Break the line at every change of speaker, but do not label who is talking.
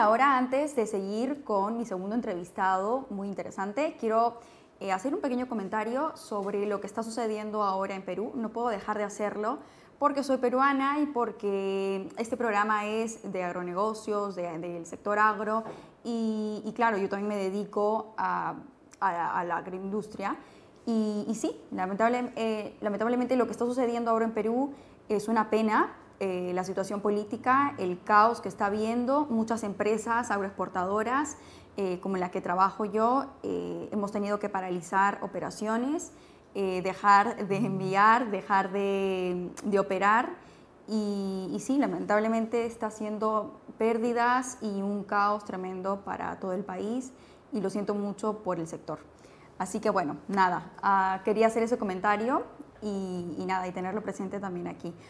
ahora antes de seguir con mi segundo entrevistado, muy interesante, quiero eh, hacer un pequeño comentario sobre lo que está sucediendo ahora en Perú. No puedo dejar de hacerlo porque soy peruana y porque este programa es de agronegocios, del sector agro, y, claro, yo también me dedico a, la agroindustria. Y, sí, lamentable, eh, lamentablemente lo que está sucediendo ahora en Perú es una pena, eh, la situación política, el caos que está habiendo, muchas empresas agroexportadoras, eh, como la que trabajo yo, hemos tenido que paralizar operaciones, dejar de enviar, dejar de, de operar. Y, y, sí, lamentablemente está haciendo pérdidas y un caos tremendo para todo el país y lo siento mucho por el sector. Así que bueno, nada, ah, quería hacer ese comentario y, nada, y tenerlo presente también aquí.